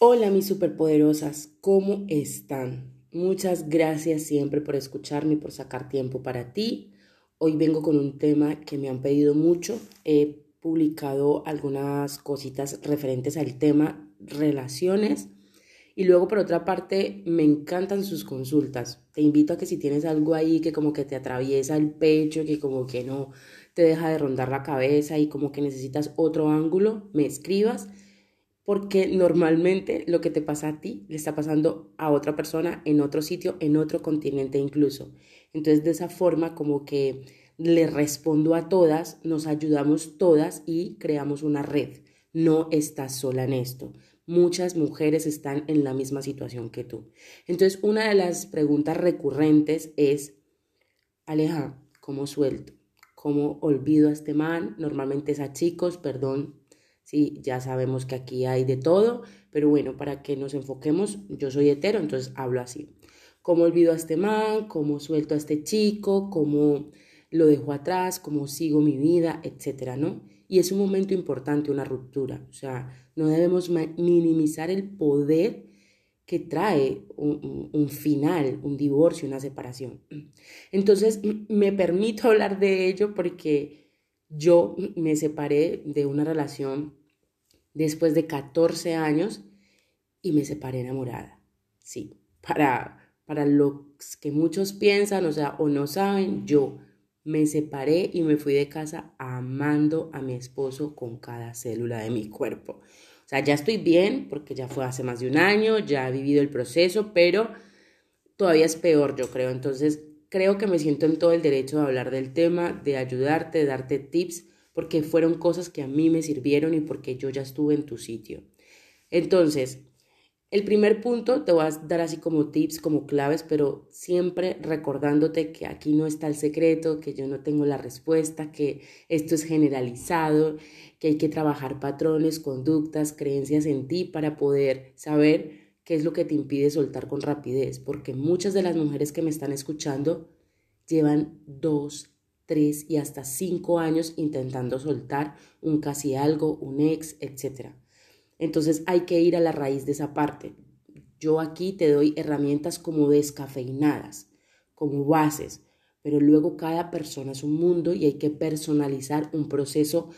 Hola mis superpoderosas, ¿cómo están? Muchas gracias siempre por escucharme y por sacar tiempo para ti. Hoy vengo con un tema que me han pedido mucho. He publicado algunas cositas referentes al tema relaciones. Y luego por otra parte, me encantan sus consultas. Te invito a que si tienes algo ahí que como que te atraviesa el pecho, que como que no te deja de rondar la cabeza y como que necesitas otro ángulo, me escribas porque normalmente lo que te pasa a ti le está pasando a otra persona en otro sitio, en otro continente incluso. Entonces de esa forma como que le respondo a todas, nos ayudamos todas y creamos una red. No estás sola en esto. Muchas mujeres están en la misma situación que tú. Entonces una de las preguntas recurrentes es, Aleja, ¿cómo suelto? ¿Cómo olvido a este man? Normalmente es a chicos, perdón Sí, ya sabemos que aquí hay de todo, pero bueno, para que nos enfoquemos, yo soy hetero, entonces hablo así. ¿Cómo olvido a este man? ¿Cómo suelto a este chico? ¿Cómo lo dejo atrás? ¿Cómo sigo mi vida? Etcétera, ¿no? Y es un momento importante, una ruptura. O sea, no debemos minimizar el poder que trae un, final, un divorcio, una separación. Entonces, me permito hablar de ello porque yo me separé de una relación después de 14 años y me separé enamorada. Sí, para, para los que muchos piensan, o sea, o no saben, yo me separé y me fui de casa amando a mi esposo con cada célula de mi cuerpo. O sea, ya estoy bien porque ya fue hace más de un año, ya he vivido el proceso, pero todavía es peor, yo creo. Entonces, creo que me siento en todo el derecho de hablar del tema, de ayudarte, de darte tips porque fueron cosas que a mí me sirvieron y porque yo ya estuve en tu sitio. Entonces, el primer punto te voy a dar así como tips, como claves, pero siempre recordándote que aquí no está el secreto, que yo no tengo la respuesta, que esto es generalizado, que hay que trabajar patrones, conductas, creencias en ti para poder saber qué es lo que te impide soltar con rapidez, porque muchas de las mujeres que me están escuchando llevan dos, tres y hasta cinco años intentando soltar un casi algo, un ex, etc. Entonces hay que ir a la raíz de esa parte. Yo aquí te doy herramientas como descafeinadas, como bases, pero luego cada persona es un mundo y hay que personalizar un proceso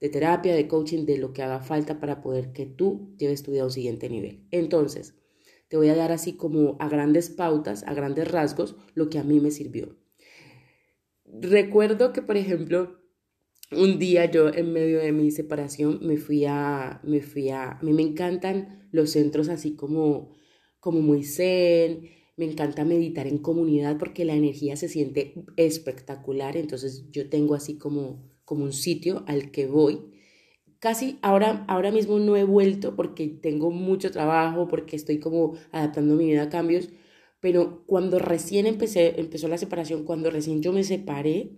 de terapia, de coaching, de lo que haga falta para poder que tú lleves tu vida a un siguiente nivel. Entonces, te voy a dar así como a grandes pautas, a grandes rasgos, lo que a mí me sirvió recuerdo que, por ejemplo, un día yo en medio de mi separación me fui a, me fui a, a mí me encantan los centros así como, como muy zen, me encanta meditar en comunidad porque la energía se siente espectacular, entonces yo tengo así como, como un sitio al que voy. Casi ahora, ahora mismo no he vuelto porque tengo mucho trabajo, porque estoy como adaptando mi vida a cambios, pero cuando recién empecé, empezó la separación, cuando recién yo me separé,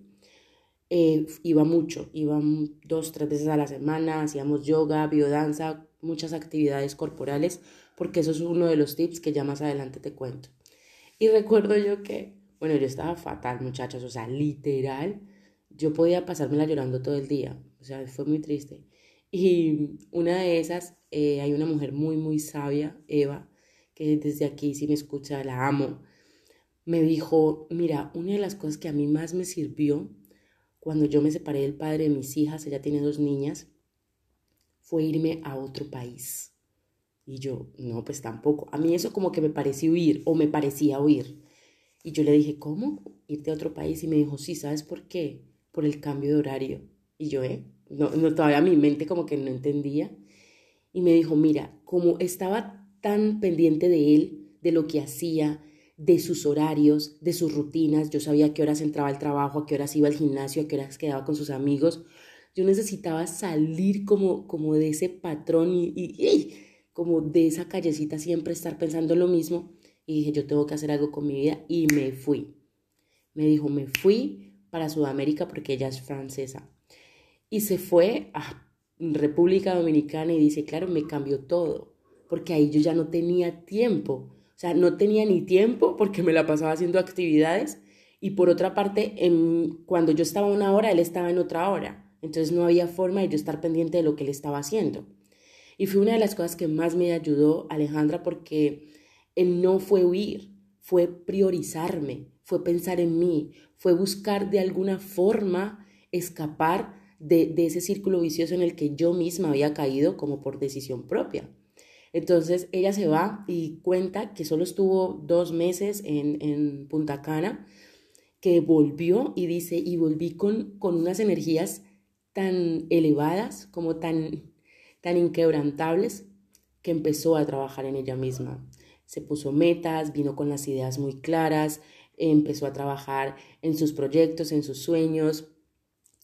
eh, iba mucho, iba dos, tres veces a la semana, hacíamos yoga, biodanza, muchas actividades corporales, porque eso es uno de los tips que ya más adelante te cuento. Y recuerdo yo que, bueno, yo estaba fatal, muchachos, o sea, literal, yo podía pasármela llorando todo el día, o sea, fue muy triste. Y una de esas, eh, hay una mujer muy, muy sabia, Eva, que desde aquí si me escucha la amo, me dijo, mira, una de las cosas que a mí más me sirvió cuando yo me separé del padre de mis hijas, ella tiene dos niñas, fue irme a otro país. Y yo, no, pues tampoco. A mí eso como que me parecía huir o me parecía huir. Y yo le dije, ¿cómo? Irte a otro país. Y me dijo, sí, ¿sabes por qué? Por el cambio de horario. Y yo, ¿eh? No, no, todavía mi mente como que no entendía. Y me dijo, mira, como estaba tan pendiente de él, de lo que hacía, de sus horarios, de sus rutinas. Yo sabía a qué horas entraba al trabajo, a qué horas iba al gimnasio, a qué horas quedaba con sus amigos. Yo necesitaba salir como, como de ese patrón y, y, como de esa callecita, siempre estar pensando lo mismo. Y dije, yo tengo que hacer algo con mi vida y me fui. Me dijo, me fui para Sudamérica porque ella es francesa. Y se fue a República Dominicana y dice, claro, me cambió todo porque ahí yo ya no tenía tiempo. O sea, no tenía ni tiempo porque me la pasaba haciendo actividades y por otra parte, cuando yo estaba una hora, él estaba en otra hora. Entonces no había forma de yo estar pendiente de lo que él estaba haciendo. Y fue una de las cosas que más me ayudó Alejandra porque él no fue huir, fue priorizarme, fue pensar en mí, fue buscar de alguna forma escapar de, de, ese círculo vicioso en el que yo misma había caído como por decisión propia. Entonces ella se va y cuenta que solo estuvo dos meses en, en Punta Cana, que volvió y dice, y volví con, con unas energías tan elevadas, como tan, tan inquebrantables, que empezó a trabajar en ella misma. Se puso metas, vino con las ideas muy claras, empezó a trabajar en sus proyectos, en sus sueños.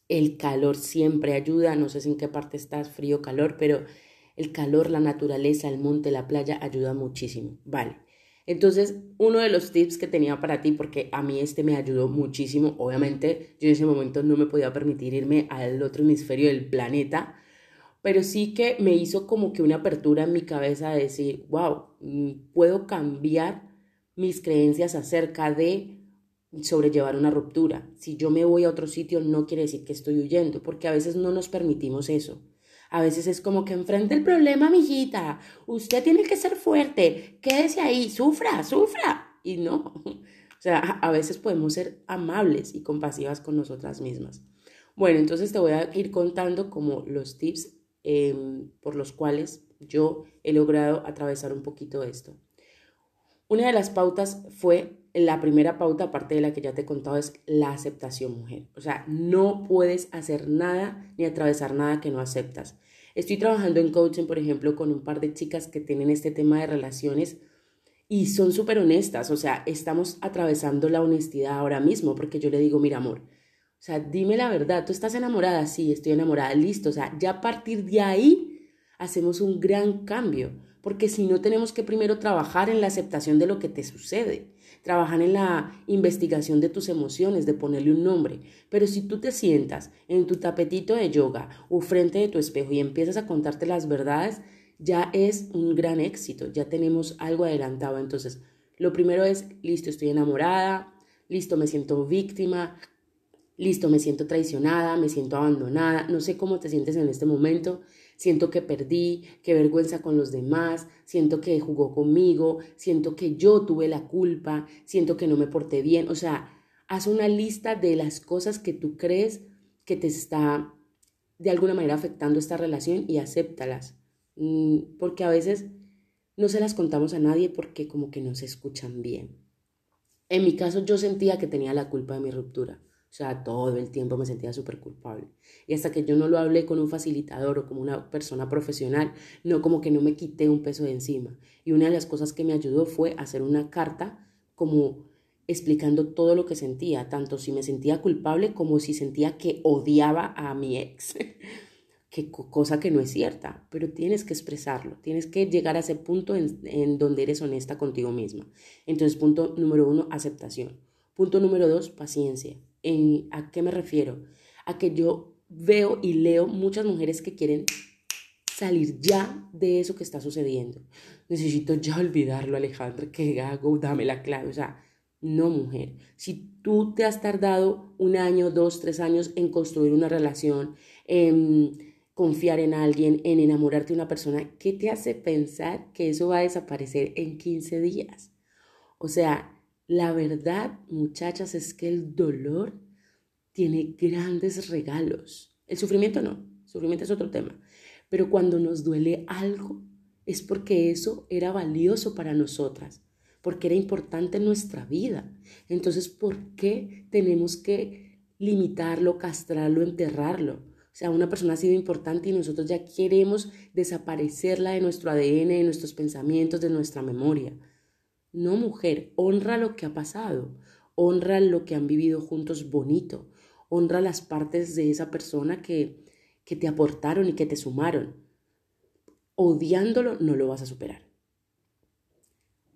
El calor siempre ayuda, no sé si en qué parte estás, frío, calor, pero el calor, la naturaleza, el monte, la playa ayuda muchísimo. Vale. Entonces, uno de los tips que tenía para ti, porque a mí este me ayudó muchísimo, obviamente yo en ese momento no me podía permitir irme al otro hemisferio del planeta, pero sí que me hizo como que una apertura en mi cabeza de decir, wow, mm, puedo cambiar mis creencias acerca de sobrellevar una ruptura. Si yo me voy a otro sitio no quiere decir que estoy huyendo, porque a veces no nos permitimos eso. A veces es como que enfrente el problema, mijita. Usted tiene que ser fuerte. Quédese ahí, sufra, sufra. Y no. O sea, a veces podemos ser amables y compasivas con nosotras mismas. Bueno, entonces te voy a ir contando como los tips em, por los cuales yo he logrado atravesar un poquito esto. Una de las pautas fue, la primera pauta, aparte de la que ya te he contado, es la aceptación mujer. O sea, no puedes hacer nada ni atravesar nada que no aceptas. Estoy trabajando en coaching, por ejemplo, con un par de chicas que tienen este tema de relaciones y son súper honestas. O sea, estamos atravesando la honestidad ahora mismo porque yo le digo, mira, amor, o sea, dime la verdad, tú estás enamorada, sí, estoy enamorada, listo. O sea, ya a partir de ahí hacemos un gran cambio porque si no tenemos que primero trabajar en la aceptación de lo que te sucede, trabajar en la investigación de tus emociones, de ponerle un nombre. Pero si tú te sientas en tu tapetito de yoga o frente de tu espejo y empiezas a contarte las verdades, ya es un gran éxito, ya tenemos algo adelantado. Entonces, lo primero es, listo, estoy enamorada, listo, me siento víctima, listo, me siento traicionada, me siento abandonada, no sé cómo te sientes en este momento, siento que perdí, qué vergüenza con los demás, siento que jugó conmigo, siento que yo tuve la culpa, siento que no me porté bien, o sea, haz una lista de las cosas que tú crees que te está de alguna manera afectando esta relación y acéptalas, mm, porque a veces no se las contamos a nadie porque como que no se escuchan bien. En mi caso yo sentía que tenía la culpa de mi ruptura. O sea, todo el tiempo me sentía súper culpable. Y hasta que yo no lo hablé con un facilitador o como una persona profesional, no como que no me quité un peso de encima. Y una de las cosas que me ayudó fue hacer una carta como explicando todo lo que sentía, tanto si me sentía culpable como si sentía que odiaba a mi ex. que cosa que no es cierta, pero tienes que expresarlo, tienes que llegar a ese punto en, en donde eres honesta contigo misma. Entonces, punto número uno, aceptación. Punto número dos, paciencia. ¿A qué me refiero? A que yo veo y leo muchas mujeres que quieren salir ya de eso que está sucediendo. Necesito ya olvidarlo, Alejandra, que hago, dame la clave. O sea, no, mujer. Si tú te has tardado un año, dos, tres años en construir una relación, en confiar en alguien, en enamorarte de una persona, ¿qué te hace pensar que eso va a desaparecer en 15 días? O sea, la verdad, muchachas, es que el dolor tiene grandes regalos. El sufrimiento no, sufrimiento es otro tema. Pero cuando nos duele algo, es porque eso era valioso para nosotras, porque era importante en nuestra vida. Entonces, ¿por qué tenemos que limitarlo, castrarlo, enterrarlo? O sea, una persona ha sido importante y nosotros ya queremos desaparecerla de nuestro ADN, de nuestros pensamientos, de nuestra memoria. No, mujer, honra lo que ha pasado, honra lo que han vivido juntos bonito, honra las partes de esa persona que, que te aportaron y que te sumaron. Odiándolo no lo vas a superar.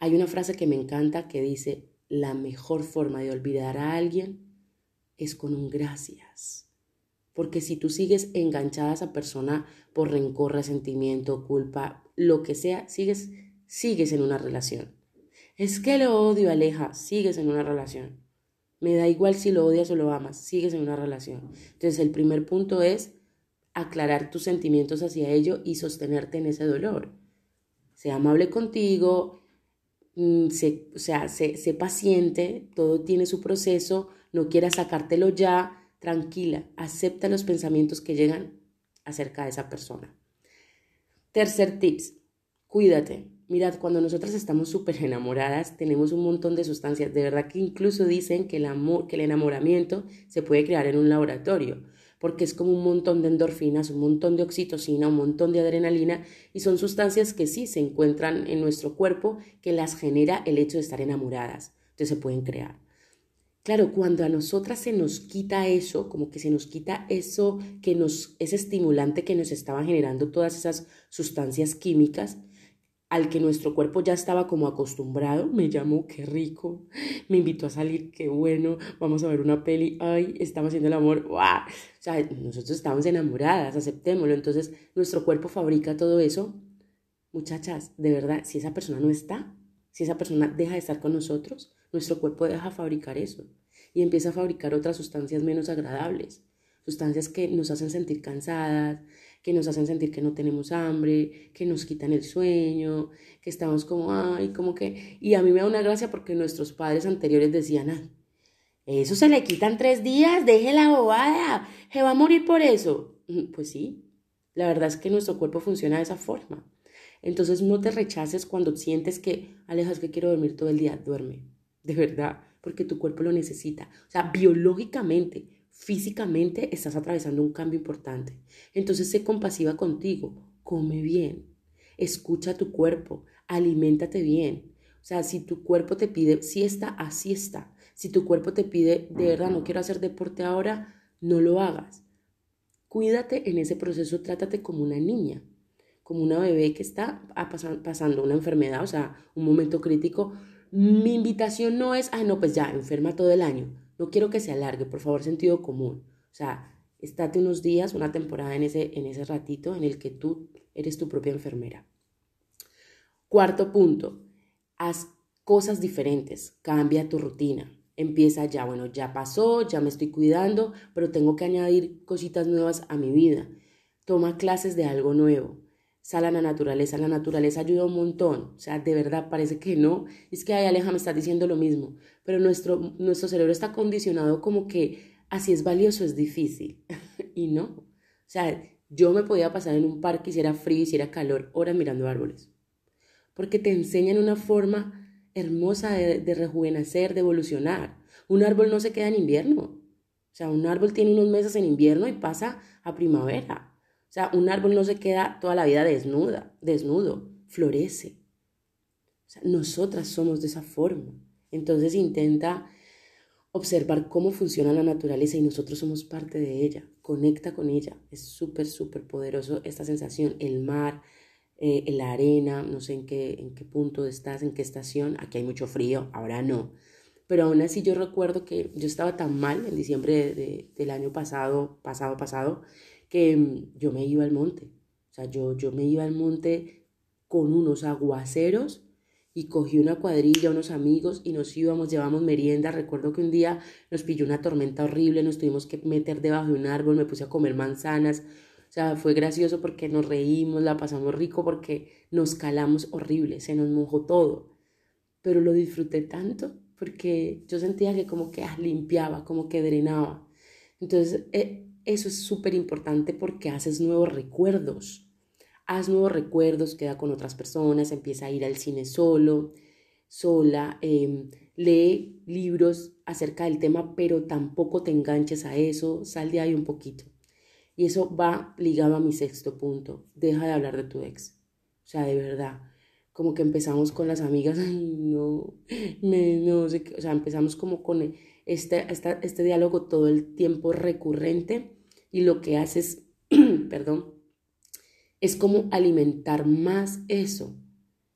Hay una frase que me encanta que dice, la mejor forma de olvidar a alguien es con un gracias. Porque si tú sigues enganchada a esa persona por rencor, resentimiento, culpa, lo que sea, sigues, sigues en una relación. Es que lo odio, Aleja, sigues en una relación. Me da igual si lo odias o lo amas, sigues en una relación. Entonces el primer punto es aclarar tus sentimientos hacia ello y sostenerte en ese dolor. Sea amable contigo, mm, o sea, sé, paciente, todo tiene su proceso, no quieras sacártelo ya, tranquila, acepta los pensamientos que llegan acerca de esa persona. Tercer tips, cuídate. Mirad, cuando nosotras estamos súper enamoradas, tenemos un montón de sustancias. De verdad que incluso dicen que el, amor, que el enamoramiento se puede crear en un laboratorio porque es como un montón de endorfinas, un montón de oxitocina, un montón de adrenalina, y son sustancias que sí se encuentran en nuestro cuerpo que las genera el hecho de estar enamoradas. Entonces se pueden crear. Claro, cuando a nosotras se nos quita eso, como que se nos quita eso que nos, ese estimulante que nos estaba generando todas esas sustancias químicas, al que nuestro cuerpo ya estaba como acostumbrado, me llamó, qué rico, me invitó a salir, qué bueno, vamos a ver una peli, ay, estamos haciendo el amor. O sea, nosotros estamos enamoradas, aceptémoslo, entonces nuestro cuerpo fabrica todo eso. Muchachas, de verdad, si esa persona no está, si esa persona deja de estar con nosotros, nuestro cuerpo deja fabricar eso y empieza a fabricar otras sustancias menos agradables, sustancias que nos hacen sentir cansadas, que nos hacen sentir que no tenemos hambre, que nos quitan el sueño, que estamos como, ay, como que... Y a mí me da una gracia porque nuestros padres anteriores decían, ay, eso se le quitan tres días, deje la bobada, se va a morir por eso. Pues sí, la verdad es que nuestro cuerpo funciona de esa forma. Entonces no te rechaces cuando sientes que, Alejas, que quiero dormir todo el día, duerme, de verdad, porque tu cuerpo lo necesita. O sea, biológicamente, físicamente estás atravesando un cambio importante. Entonces sé compasiva contigo, come bien, escucha tu cuerpo, aliméntate bien. O sea, si tu cuerpo te pide siesta, así está. Si tu cuerpo te pide, de verdad, no quiero hacer deporte ahora, no lo hagas. Cuídate en ese proceso, trátate como una niña, como una bebé que está pasando una enfermedad, o sea, un momento crítico. Mi invitación no es, ay, no, pues ya, enferma todo el año. No quiero que se alargue, por favor, sentido común. O sea, estate unos días, una temporada en ese, en ese ratito en el que tú eres tu propia enfermera. Cuarto punto, haz cosas diferentes, cambia tu rutina. Empieza ya, bueno, ya pasó, ya me estoy cuidando, pero tengo que añadir cositas nuevas a mi vida. Toma clases de algo nuevo sal a la naturaleza. La naturaleza ayuda un montón. O sea, de verdad parece que no. Es que, ay, Aleja, me estás diciendo lo mismo. Pero nuestro, nuestro cerebro está condicionado como que así es valioso, es difícil. y no. O sea, yo me podía pasar en un parque, si era frío, si era calor, horas mirando árboles. Porque te enseñan una forma hermosa de, de rejuvenecer, de evolucionar. Un árbol no se queda en invierno. O sea, un árbol tiene unos meses en invierno y pasa a primavera. O sea, un árbol no se queda toda la vida desnuda, desnudo, florece. O sea, nosotras somos de esa forma. Entonces intenta observar cómo funciona la naturaleza y nosotros somos parte de ella. Conecta con ella. Es súper, súper poderoso esta sensación. El mar, eh, la arena, no sé en qué, en qué punto estás, en qué estación. Aquí hay mucho frío, ahora no. Pero aún así yo recuerdo que yo estaba tan mal en diciembre del año pasado, pasado, pasado, que mm, yo me iba al monte. O sea, yo, yo me iba al monte con unos aguaceros y cogí una cuadrilla, unos amigos y nos íbamos, llevamos merienda. Recuerdo que un día nos pilló una tormenta horrible, nos tuvimos que meter debajo de un árbol, me puse a comer manzanas. O sea, fue gracioso porque nos reímos, la pasamos rico porque nos calamos horrible, se nos mojó todo. Pero lo disfruté tanto porque yo sentía que como que ah, limpiaba, como que drenaba. Entonces, eh, eso es súper importante porque haces nuevos recuerdos. Haz nuevos recuerdos, queda con otras personas, empieza a ir al cine solo, sola, em, lee libros acerca del tema, pero tampoco te enganches a eso, sal de ahí un poquito. Y eso va ligado a mi sexto punto, deja de hablar de tu ex. O sea, de verdad, como que empezamos con las amigas, ay, no, me, no sé o sea, empezamos como con este, este diálogo todo el tiempo recurrente y lo que haces, perdón, es como alimentar más eso.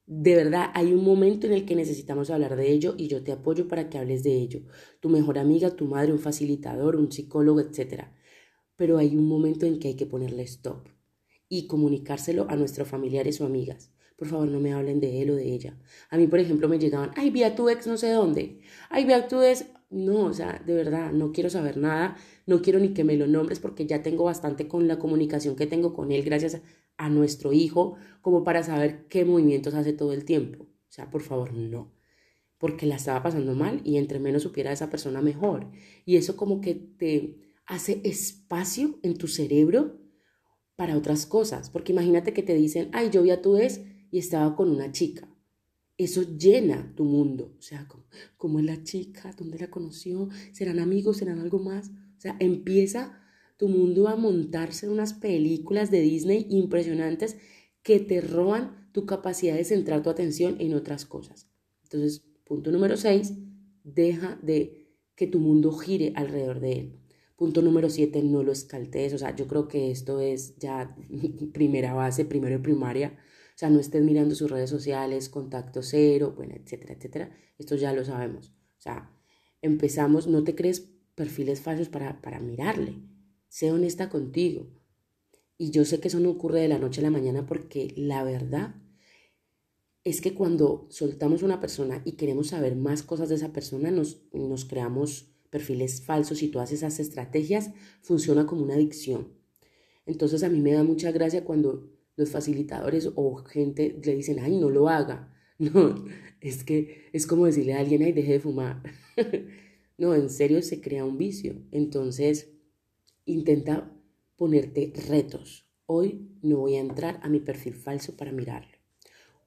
De verdad, hay un momento en el que necesitamos hablar de ello y yo te apoyo para que hables de ello. Tu mejor amiga, tu madre, un facilitador, un psicólogo, etc. Pero hay un momento en que hay que ponerle stop y comunicárselo a nuestros familiares o amigas. Por favor, no me hablen de él o de ella. A mí, por ejemplo, me llegaban, ay, vi a tu ex no sé dónde. Ay, vi a tu ex, no, o sea, de verdad, no quiero saber nada, no quiero ni que me lo nombres porque ya tengo bastante con la comunicación que tengo con él gracias a nuestro hijo como para saber qué movimientos hace todo el tiempo. O sea, por favor, no. Porque la estaba pasando mal y entre menos supiera esa persona mejor. Y eso como que te hace espacio en tu cerebro para otras cosas. Porque imagínate que te dicen, ay, yo vi a tu ex y estaba con una chica eso llena tu mundo. O sea, ¿cómo, es la chica? ¿Dónde la conoció? ¿Serán amigos? ¿Serán algo más? O sea, empieza tu mundo a montarse en unas películas de Disney impresionantes que te roban tu capacidad de centrar tu atención en otras cosas. Entonces, punto número 6, deja de que tu mundo gire alrededor de él. Punto número 7, no lo escaltees. O sea, yo creo que esto es ya primera base, primero de primaria sea, no estés mirando sus redes sociales, contacto cero, bueno, etcétera, etcétera. Esto ya lo sabemos. O sea, empezamos, no te crees perfiles falsos para, para mirarle. Sé honesta contigo. Y yo sé que eso no ocurre de la noche a la mañana porque la verdad es que cuando soltamos una persona y queremos saber más cosas de esa persona, nos, nos creamos perfiles falsos y todas esas estrategias funciona como una adicción. Entonces a mí me da mucha gracia cuando los facilitadores o gente le dicen, ay, no lo haga. No, es que es como decirle a alguien, ay, deje de fumar. no, en serio se crea un vicio. Entonces, intenta ponerte retos. Hoy no voy a entrar a mi perfil falso para mirarlo.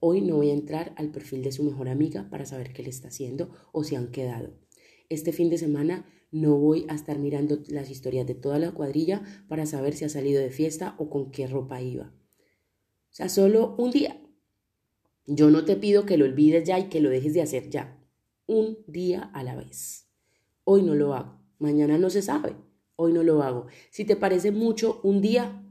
Hoy no voy a entrar al perfil de su mejor amiga para saber qué le está haciendo o si han quedado. Este fin de semana no voy a estar mirando las historias de toda la cuadrilla para saber si ha salido de fiesta o con qué ropa iba. Sea, solo un día. Yo no te pido que lo olvides ya y que lo dejes de hacer ya. Un día a la vez. Hoy no lo hago. Mañana no se sabe. Hoy no lo hago. Si te parece mucho un día,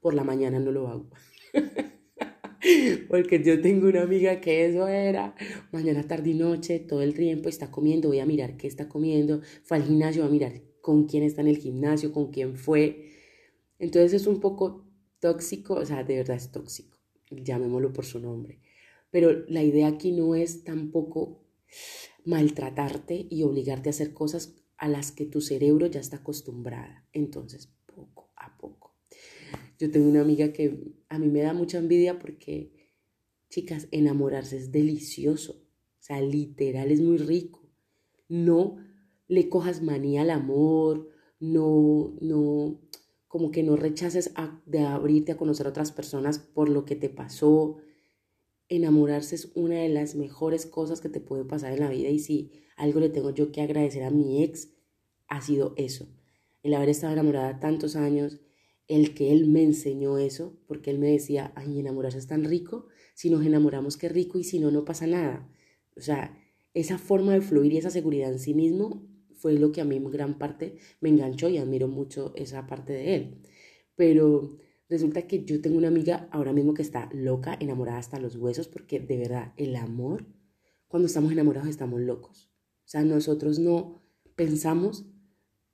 por la mañana no lo hago. Porque yo tengo una amiga que eso era mañana, tarde y noche, todo el tiempo está comiendo, voy a mirar qué está comiendo, fue al gimnasio, voy a mirar con quién está en el gimnasio, con quién fue. Entonces es un poco tóxico, o sea, de verdad es tóxico, llamémoslo por su nombre. Pero la idea aquí no es tampoco maltratarte y obligarte a hacer cosas a las que tu cerebro ya está acostumbrada. Entonces, poco a poco. Yo tengo una amiga que a mí me da mucha envidia porque, chicas, enamorarse es delicioso. O sea, literal es muy rico. No le cojas manía al amor, no, no, como que no rechaces de abrirte a conocer a otras personas por lo que te pasó. Enamorarse es una de las mejores cosas que te puede pasar en la vida y si algo le tengo yo que agradecer a mi ex, ha sido eso. El haber estado enamorada tantos años, el que él me enseñó eso, porque él me decía, ay, enamorarse es tan rico, si nos enamoramos qué rico y si no, no pasa nada. O sea, esa forma de fluir y esa seguridad en sí mismo fue lo que a mí en gran parte me enganchó y admiro mucho esa parte de él. Pero resulta que yo tengo una amiga ahora mismo que está loca, enamorada hasta los huesos, porque de verdad el amor, cuando estamos enamorados estamos locos. O sea, nosotros no pensamos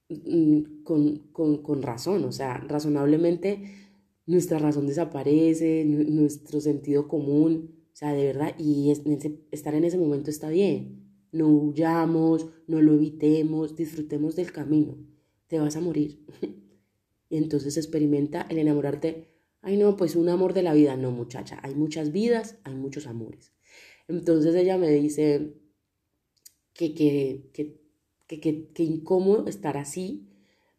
mm, con, con, con razón, o sea, razonablemente nuestra razón desaparece, nuestro sentido común, o sea, de verdad, y estar en ese momento está bien no huyamos, no lo evitemos, disfrutemos del camino. Te vas a morir. y entonces experimenta el enamorarte. Ay, no, pues un amor de la vida. No, muchacha, hay muchas vidas, hay muchos amores. Entonces ella me dice que, que, que, que, que, incómodo estar así,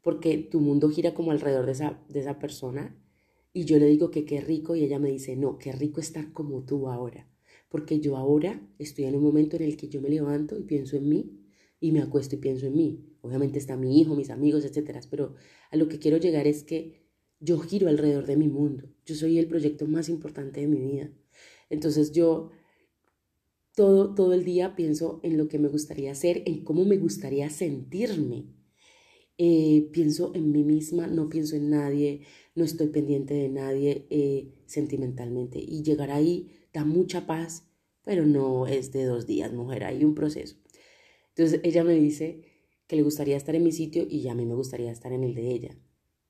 porque tu mundo gira como alrededor de esa, de esa persona. Y yo le digo que qué rico y ella me dice, no, qué rico estar como tú ahora porque yo ahora estoy en un momento en el que yo me levanto y pienso en mí y me acuesto y pienso en mí. Obviamente está mi hijo, mis amigos, etcétera, pero a lo que quiero llegar es que yo giro alrededor de mi mundo. Yo soy el proyecto más importante de mi vida. Entonces yo todo, todo el día pienso en lo que me gustaría hacer, en cómo me gustaría sentirme. Eh, pienso en mí misma, no pienso en nadie, no estoy pendiente de nadie eh, sentimentalmente. Y llegar ahí da mucha paz, pero no es de dos días, mujer, hay un proceso. Entonces ella me dice que le gustaría estar en mi sitio y a mí me gustaría estar en el de ella.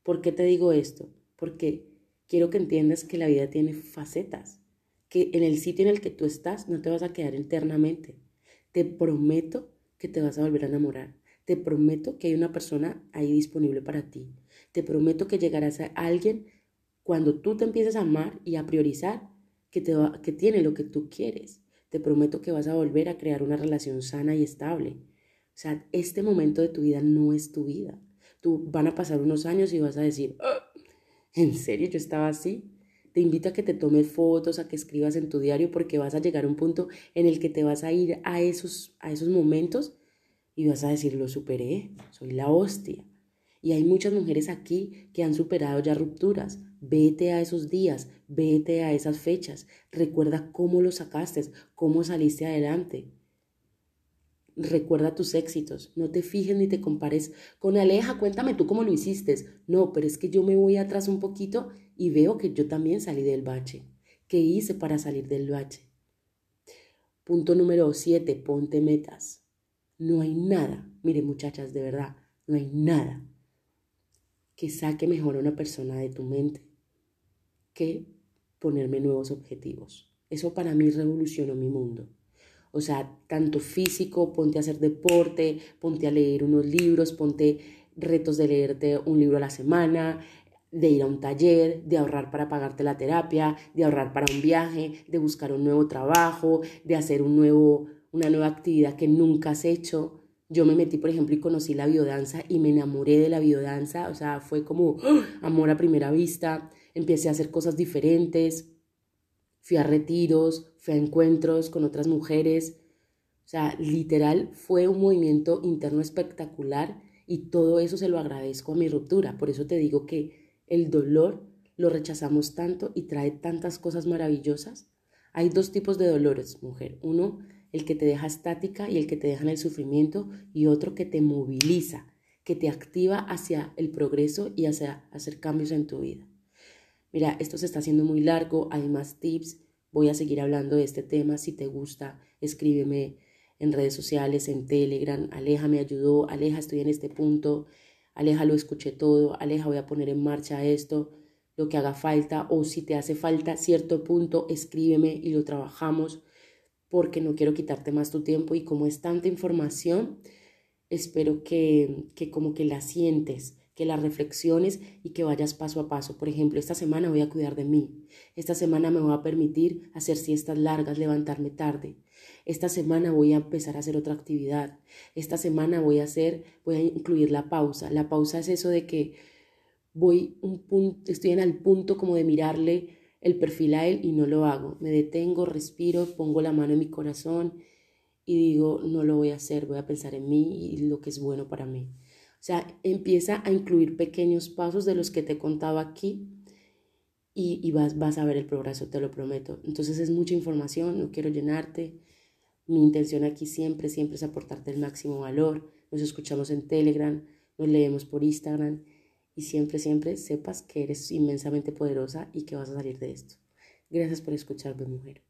¿Por qué te digo esto? Porque quiero que entiendas que la vida tiene facetas, que en el sitio en el que tú estás no te vas a quedar eternamente. Te prometo que te vas a volver a enamorar. Te prometo que hay una persona ahí disponible para ti. Te prometo que llegarás a alguien cuando tú te empieces a amar y a priorizar que, te que tiene lo que tú quieres. Te prometo que vas a volver a crear una relación sana y estable. O sea, este momento de tu vida no es tu vida. Tú van a pasar unos años y vas a decir, ah, ¿en serio yo estaba así? Te invito a que te tomes fotos, a que escribas en tu diario, porque vas a llegar a un punto en el que te vas a ir a esos, a esos momentos y vas a decir, lo superé, soy la hostia. Y hay muchas mujeres aquí que han superado ya rupturas. Vete a esos días, vete a esas fechas. Recuerda cómo lo sacaste, cómo saliste adelante. Recuerda tus éxitos. No te fijes ni te compares con Aleja. Cuéntame tú cómo lo hiciste. No, pero es que yo me voy atrás un poquito y veo que yo también salí del bache. ¿Qué hice para salir del bache? Punto número 7. Ponte metas. No hay nada, mire muchachas, de verdad, no hay nada que saque mejor a una persona de tu mente que ponerme nuevos objetivos. Eso para mí revolucionó mi mundo. O sea, tanto físico, ponte a hacer deporte, ponte a leer unos libros, ponte retos de leerte un libro a la semana, de ir a un taller, de ahorrar para pagarte la terapia, de ahorrar para un viaje, de buscar un nuevo trabajo, de hacer un nuevo, una nueva actividad que nunca has hecho. Yo me metí, por ejemplo, y conocí la biodanza y me enamoré de la biodanza, o sea, fue como ¡ah! amor a primera vista, empecé a hacer cosas diferentes, fui a retiros, fui a encuentros con otras mujeres, o sea, literal fue un movimiento interno espectacular y todo eso se lo agradezco a mi ruptura, por eso te digo que el dolor lo rechazamos tanto y trae tantas cosas maravillosas. Hay dos tipos de dolores, mujer. Uno el que te deja estática y el que te deja en el sufrimiento, y otro que te moviliza, que te activa hacia el progreso y hacia hacer cambios en tu vida. Mira, esto se está haciendo muy largo, hay más tips, voy a seguir hablando de este tema, si te gusta, escríbeme en redes sociales, en Telegram, Aleja me ayudó, Aleja estoy en este punto, Aleja lo escuché todo, Aleja voy a poner en marcha esto, lo que haga falta, o si te hace falta cierto punto, escríbeme y lo trabajamos porque no quiero quitarte más tu tiempo y como es tanta información, espero que, que como que la sientes, que la reflexiones y que vayas paso a paso. Por ejemplo, esta semana voy a cuidar de mí. Esta semana me voy a permitir hacer siestas largas, levantarme tarde. Esta semana voy a empezar a hacer otra actividad. Esta semana voy a hacer, voy a incluir la pausa. La pausa es eso de que voy un punto, estoy en el punto como de mirarle el perfil a él y no lo hago. Me detengo, respiro, pongo la mano en mi corazón y digo, no lo voy a hacer, voy a pensar en mí y lo que es bueno para mí. O sea, empieza a incluir pequeños pasos de los que te he contado aquí y, y vas, vas a ver el progreso, te lo prometo. Entonces es mucha información, no quiero llenarte. Mi intención aquí siempre, siempre es aportarte el máximo valor. Nos escuchamos en Telegram, nos leemos por Instagram y siempre, siempre sepas que eres inmensamente poderosa y que vas a salir de esto. Gracias por escucharme, mujer.